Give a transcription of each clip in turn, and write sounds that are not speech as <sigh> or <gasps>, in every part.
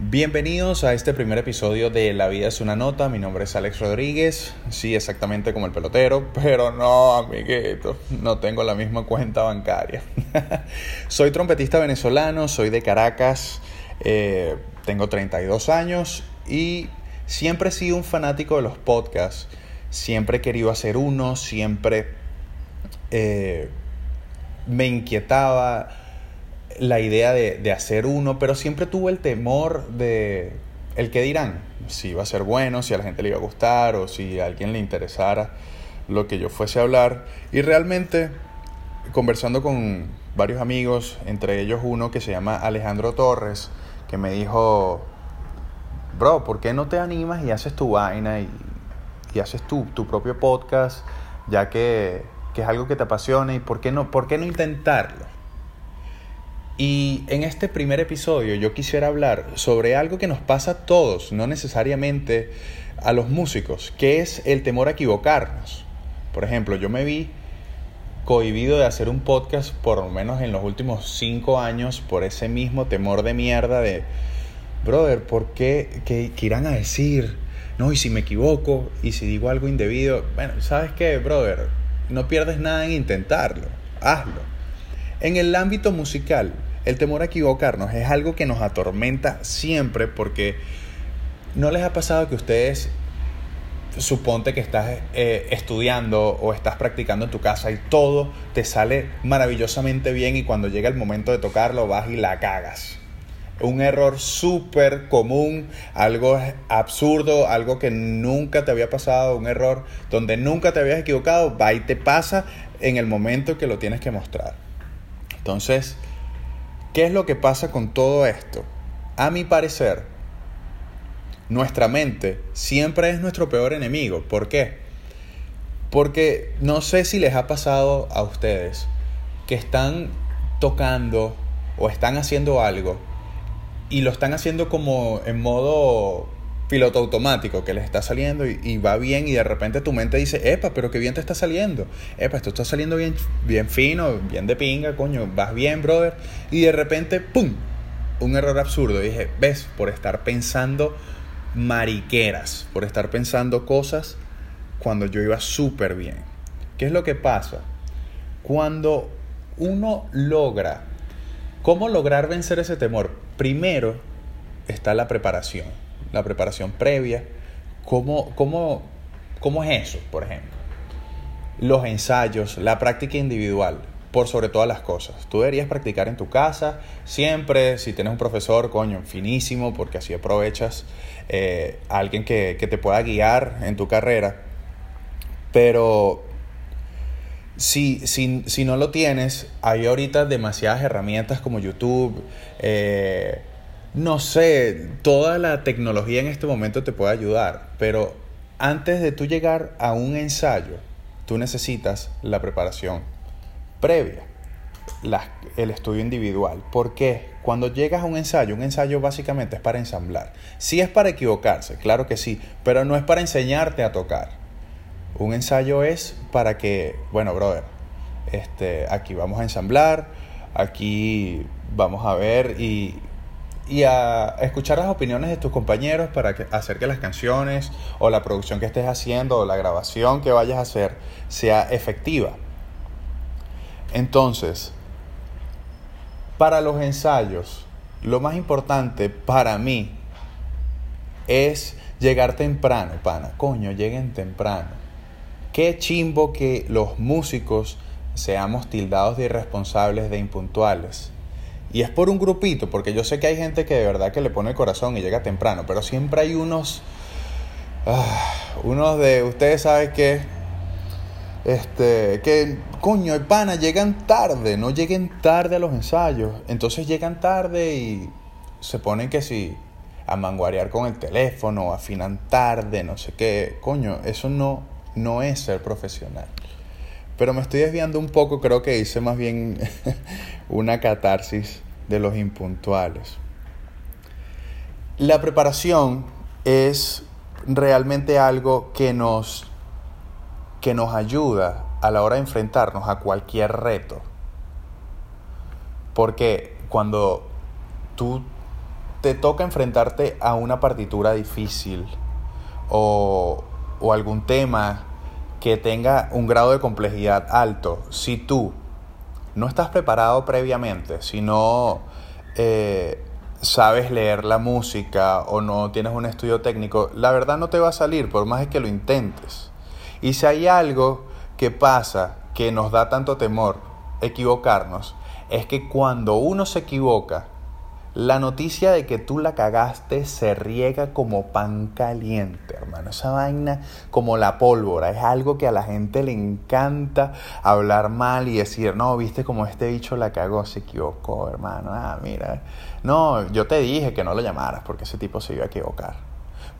Bienvenidos a este primer episodio de La vida es una nota. Mi nombre es Alex Rodríguez. Sí, exactamente como el pelotero, pero no, amiguito, no tengo la misma cuenta bancaria. <laughs> soy trompetista venezolano, soy de Caracas, eh, tengo 32 años y siempre he sido un fanático de los podcasts. Siempre he querido hacer uno, siempre eh, me inquietaba la idea de, hacer uno, pero siempre tuve el temor de el que dirán, si iba a ser bueno, si a la gente le iba a gustar o si a alguien le interesara lo que yo fuese a hablar. Y realmente, conversando con varios amigos, entre ellos uno que se llama Alejandro Torres, que me dijo, bro, ¿por qué no te animas y haces tu vaina y, haces tu, tu propio podcast, ya que, que, es algo que te apasiona y por qué no, por qué no intentarlo? Y en este primer episodio yo quisiera hablar sobre algo que nos pasa a todos, no necesariamente a los músicos, que es el temor a equivocarnos. Por ejemplo, yo me vi cohibido de hacer un podcast por lo menos en los últimos cinco años por ese mismo temor de mierda de, brother, ¿por qué? ¿Qué, qué irán a decir? No, y si me equivoco, y si digo algo indebido, bueno, ¿sabes qué, brother? No pierdes nada en intentarlo, hazlo. En el ámbito musical, el temor a equivocarnos es algo que nos atormenta siempre porque no les ha pasado que ustedes suponte que estás eh, estudiando o estás practicando en tu casa y todo te sale maravillosamente bien y cuando llega el momento de tocarlo vas y la cagas. Un error súper común, algo absurdo, algo que nunca te había pasado, un error donde nunca te habías equivocado, va y te pasa en el momento que lo tienes que mostrar. Entonces, ¿Qué es lo que pasa con todo esto? A mi parecer, nuestra mente siempre es nuestro peor enemigo. ¿Por qué? Porque no sé si les ha pasado a ustedes que están tocando o están haciendo algo y lo están haciendo como en modo piloto automático que les está saliendo y, va bien y de repente tu mente dice, epa, pero qué bien te está saliendo, epa, esto está saliendo bien, bien fino, bien de pinga, coño, vas bien, brother, y de repente, ¡pum! Un error absurdo. Y dije, ves, por estar pensando mariqueras, por estar pensando cosas cuando yo iba súper bien. ¿Qué es lo que pasa? Cuando uno logra, ¿cómo lograr vencer ese temor? Primero está la preparación la preparación previa. ¿Cómo, cómo, cómo es eso, por ejemplo? Los ensayos, la práctica individual, por sobre todas las cosas. Tú deberías practicar en tu casa, siempre, si tienes un profesor, coño, finísimo, porque así aprovechas eh, a alguien que, que, te pueda guiar en tu carrera. Pero si, si, si, no lo tienes, hay ahorita demasiadas herramientas como YouTube, eh, no sé, toda la tecnología en este momento te puede ayudar, pero antes de tú llegar a un ensayo, tú necesitas la preparación previa, el estudio individual. ¿Por qué? Cuando llegas a un ensayo, un ensayo básicamente es para ensamblar. Sí es para equivocarse, claro que sí, pero no es para enseñarte a tocar. Un ensayo es para que, bueno, brother, este, aquí vamos a ensamblar, aquí vamos a ver y y a escuchar las opiniones de tus compañeros para hacer que las canciones o la producción que estés haciendo o la grabación que vayas a hacer sea efectiva. Entonces, para los ensayos, lo más importante para mí es llegar temprano, pana. Coño, lleguen temprano. Qué chimbo que los músicos seamos tildados de irresponsables, de impuntuales. Y es por un grupito, porque yo sé que hay gente que de verdad que le pone el corazón y llega temprano, pero siempre hay unos, ah, unos de, ustedes saben que, este, que, coño, el pana, llegan tarde, no lleguen tarde a los ensayos. Entonces llegan tarde y se ponen que si a manguarear con el teléfono, afinan tarde, no sé qué, coño, eso no, no es ser profesional. Pero me estoy desviando un poco, creo que hice más bien <laughs> una catarsis de los impuntuales. La preparación es realmente algo que nos, que nos ayuda a la hora de enfrentarnos a cualquier reto. Porque cuando tú te toca enfrentarte a una partitura difícil o, o algún tema que tenga un grado de complejidad alto, si tú no estás preparado previamente, si no eh, sabes leer la música o no tienes un estudio técnico, la verdad no te va a salir por más que lo intentes. Y si hay algo que pasa que nos da tanto temor equivocarnos, es que cuando uno se equivoca, la noticia de que tú la cagaste se riega como pan caliente, hermano. Esa vaina como la pólvora. Es algo que a la gente le encanta hablar mal y decir, no, viste como este bicho la cagó, se equivocó, hermano. Ah, mira. No, yo te dije que no lo llamaras porque ese tipo se iba a equivocar.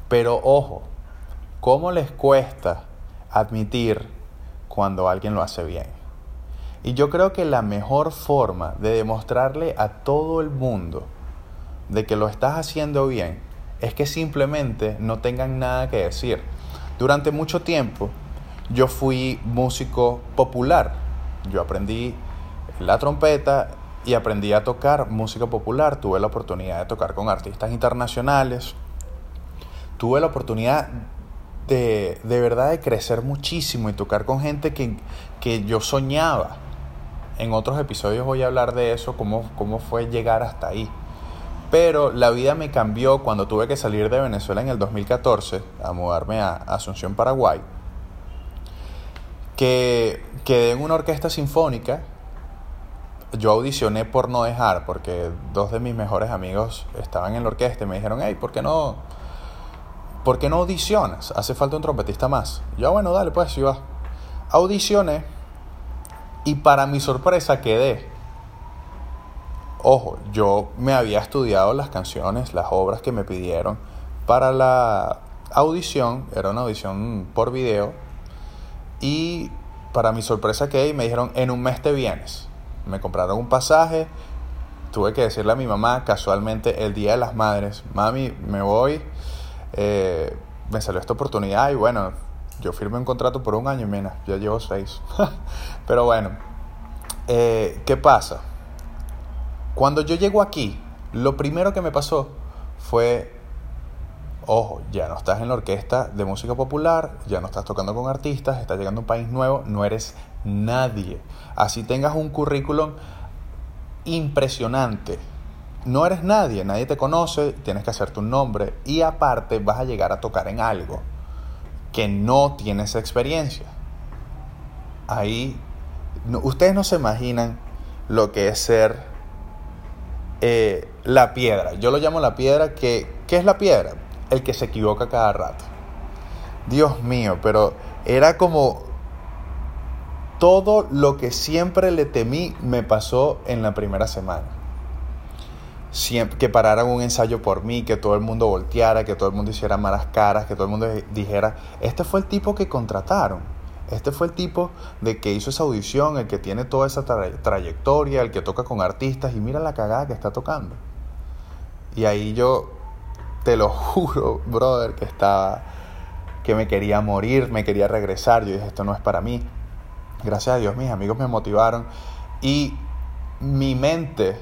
Pero ojo, ¿cómo les cuesta admitir cuando alguien lo hace bien? Y yo creo que la mejor forma de demostrarle a todo el mundo de que lo estás haciendo bien es que simplemente no tengan nada que decir. Durante mucho tiempo yo fui músico popular. Yo aprendí la trompeta y aprendí a tocar música popular. Tuve la oportunidad de tocar con artistas internacionales. Tuve la oportunidad de, de verdad de crecer muchísimo y tocar con gente que, que yo soñaba. En otros episodios voy a hablar de eso, cómo, cómo fue llegar hasta ahí. Pero la vida me cambió cuando tuve que salir de Venezuela en el 2014 a mudarme a Asunción, Paraguay. Que quedé en una orquesta sinfónica. Yo audicioné por no dejar, porque dos de mis mejores amigos estaban en la orquesta y me dijeron, hey, ¿por qué no, ¿por qué no audicionas? Hace falta un trompetista más. Yo, bueno, dale, pues, sí va. Audicioné y para mi sorpresa quedé. Ojo, yo me había estudiado las canciones, las obras que me pidieron para la audición, era una audición por video, y para mi sorpresa que me dijeron, en un mes te vienes. Me compraron un pasaje, tuve que decirle a mi mamá casualmente el Día de las Madres, mami, me voy, eh, me salió esta oportunidad y bueno, yo firmé un contrato por un año, mira, ya llevo seis. <laughs> Pero bueno, eh, ¿qué pasa? Cuando yo llego aquí, lo primero que me pasó fue, ojo, ya no estás en la orquesta de música popular, ya no estás tocando con artistas, estás llegando a un país nuevo, no eres nadie. Así tengas un currículum impresionante. No eres nadie, nadie te conoce, tienes que hacerte un nombre y aparte vas a llegar a tocar en algo que no tienes experiencia. Ahí, ustedes no se imaginan lo que es ser eh, la piedra. Yo lo llamo la piedra que... ¿Qué es la piedra? El que se equivoca cada rato. Dios mío, pero era como todo lo que siempre le temí me pasó en la primera semana. Siempre, que pararan un ensayo por mí, que todo el mundo volteara, que todo el mundo hiciera malas caras, que todo el mundo dijera, este fue el tipo que contrataron este fue el tipo de que hizo esa audición, el que tiene toda esa trayectoria, el que toca con artistas y mira la cagada que está tocando. Y ahí yo, te lo <laughs> juro, brother, que estaba, que me quería morir, me quería regresar. Yo dije, esto no es para mí. Gracias a Dios mis amigos me motivaron y mi mente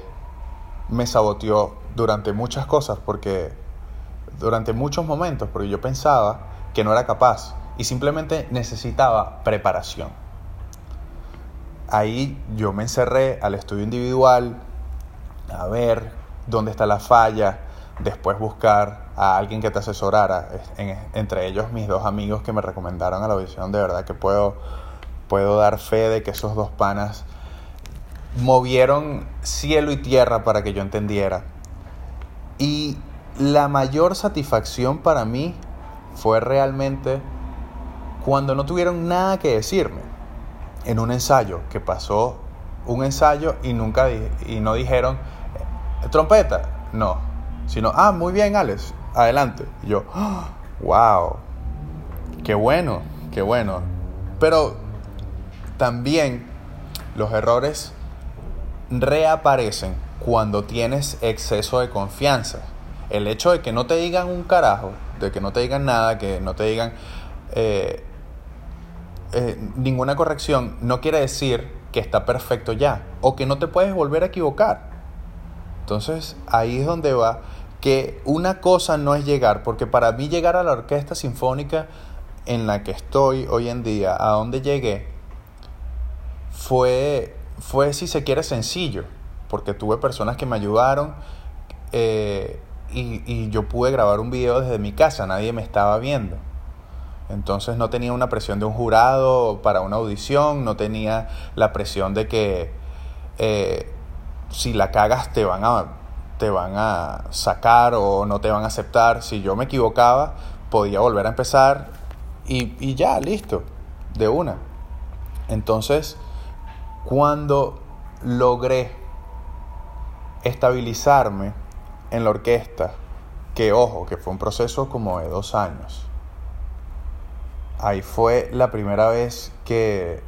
me saboteó durante muchas cosas porque durante muchos momentos porque yo pensaba que no era capaz y simplemente necesitaba preparación. Ahí yo me encerré al estudio individual, a ver dónde está la falla, después buscar a alguien que te asesorara, entre ellos mis dos amigos que me recomendaron a la audición, de verdad que puedo, puedo dar fe de que esos dos panas movieron cielo y tierra para que yo entendiera. Y la mayor satisfacción para mí fue realmente cuando no tuvieron nada que decirme en un ensayo que pasó un ensayo y nunca y no dijeron eh, trompeta, no, sino ah, muy bien, Alex, adelante. Y yo, <gasps> wow, qué bueno, qué bueno. Pero también los errores reaparecen cuando tienes exceso de confianza. El hecho de que no te digan un carajo, de que no te digan nada, que no te digan, eh, eh, ninguna corrección no quiere decir que está perfecto ya o que no te puedes volver a equivocar. Entonces ahí es donde va que una cosa no es llegar, porque para mí llegar a la orquesta sinfónica en la que estoy hoy en día, a donde llegué, fue, fue si se quiere, sencillo, porque tuve personas que me ayudaron eh, y, y yo pude grabar un video desde mi casa, nadie me estaba viendo. Entonces no tenía una presión de un jurado para una audición, no tenía la presión de que eh, si la cagas te van, a, te van a sacar o no te van a aceptar. Si yo me equivocaba, podía volver a empezar y, y ya, listo, de una. Entonces, cuando logré estabilizarme en la orquesta, que ojo, que fue un proceso como de dos años, ahí fue la primera vez que,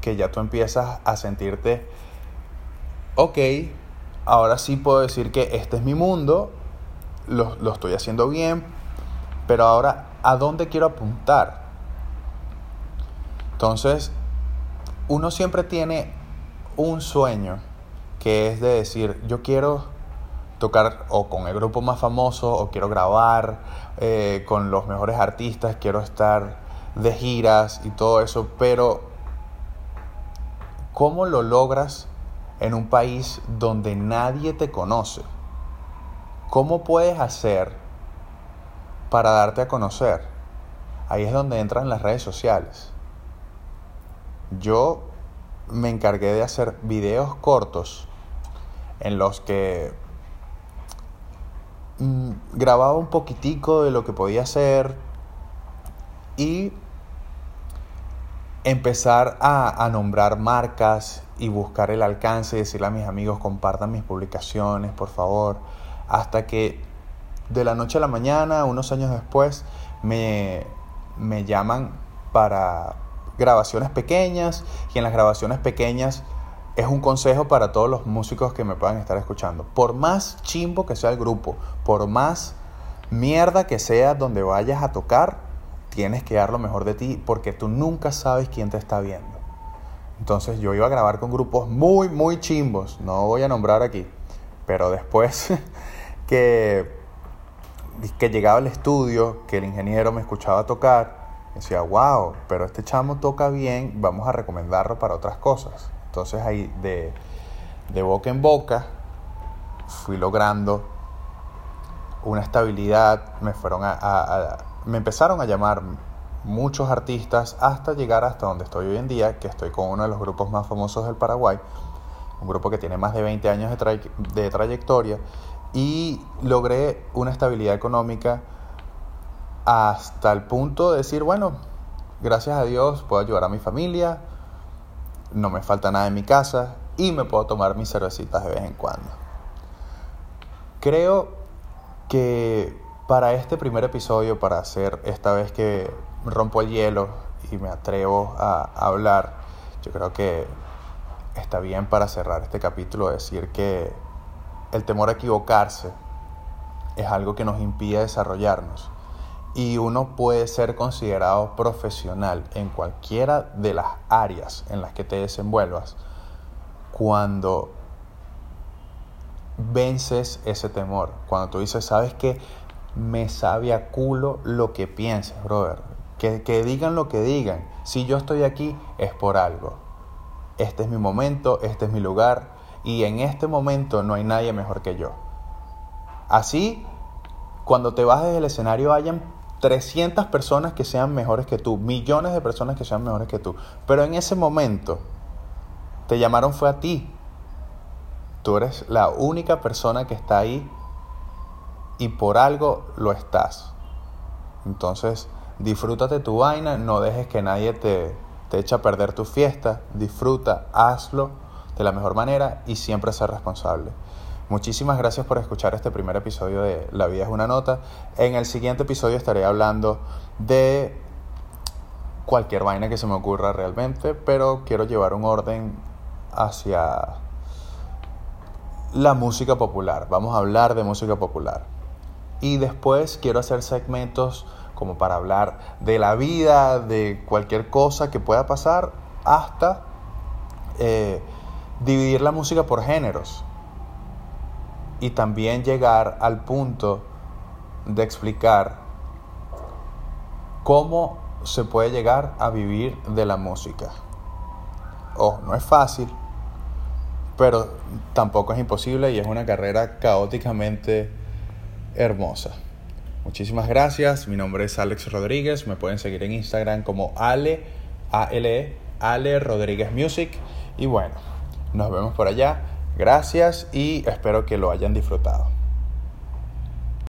que ya tú empiezas a sentirte, ok, ahora sí puedo decir que este es mi mundo, lo, lo estoy haciendo bien, pero ahora, ¿a dónde quiero apuntar? Entonces, uno siempre tiene un sueño que es de decir, yo quiero tocar o con el grupo más famoso o quiero grabar eh, con los mejores artistas, quiero estar de giras y todo eso, pero ¿cómo lo logras en un país donde nadie te conoce? ¿Cómo puedes hacer para darte a conocer? Ahí es donde entran las redes sociales. Yo me encargué de hacer videos cortos en los que Mm, grababa un poquitico de lo que podía hacer y empezar a, nombrar marcas y buscar el alcance decirle a mis amigos compartan mis publicaciones, por favor, hasta que de la noche a la mañana, unos años después, me, me llaman para grabaciones pequeñas y en las grabaciones pequeñas es un consejo para todos los músicos que me puedan estar escuchando. Por más chimbo que sea el grupo, por más mierda que sea donde vayas a tocar, tienes que dar lo mejor de ti porque tú nunca sabes quién te está viendo. Entonces yo iba a grabar con grupos muy, muy chimbos, no voy a nombrar aquí, pero después <laughs> que, que llegaba al estudio, que el ingeniero me escuchaba tocar, decía, wow, pero este chamo toca bien, vamos a recomendarlo para otras cosas. Entonces ahí de, boca en boca fui logrando una estabilidad, me fueron a, me empezaron a llamar muchos artistas hasta llegar hasta donde estoy hoy en día, que estoy con uno de los grupos más famosos del Paraguay, un grupo que tiene más de 20 años de, de trayectoria y logré una estabilidad económica hasta el punto de decir, bueno, gracias a Dios puedo ayudar a mi familia, no me falta nada en mi casa y me puedo tomar mis cervecitas de vez en cuando. Creo que para este primer episodio, para hacer esta vez que rompo el hielo y me atrevo a hablar, yo creo que está bien para cerrar este capítulo decir que el temor a equivocarse es algo que nos impide desarrollarnos y uno puede ser considerado profesional en cualquiera de las áreas en las que te desenvuelvas cuando vences ese temor, cuando tú dices, sabes que me sabe culo lo que pienses, brother, que, que digan lo que digan, si yo estoy aquí es por algo, este es mi momento, este es mi lugar y en este momento no hay nadie mejor que yo. Así, cuando te bajes del escenario hayan 300 personas que sean mejores que tú, millones de personas que sean mejores que tú. Pero en ese momento te llamaron fue a ti. Tú eres la única persona que está ahí y por algo lo estás. Entonces, disfrútate tu vaina, no dejes que nadie te, te eche a perder tu fiesta, disfruta, hazlo de la mejor manera y siempre ser responsable. Muchísimas gracias por escuchar este primer episodio de La vida es una nota. En el siguiente episodio estaré hablando de cualquier vaina que se me ocurra realmente, pero quiero llevar un orden hacia la música popular. Vamos a hablar de música popular. Y después quiero hacer segmentos como para hablar de la vida, de cualquier cosa que pueda pasar, hasta eh, dividir la música por géneros y también llegar al punto de explicar cómo se puede llegar a vivir de la música. Oh, no es fácil, pero tampoco es imposible y es una carrera caóticamente hermosa. Muchísimas gracias, mi nombre es Alex Rodríguez, me pueden seguir en Instagram como Ale, A-L-E, Ale Rodríguez Music y bueno, nos vemos por allá, gracias y espero que lo hayan disfrutado.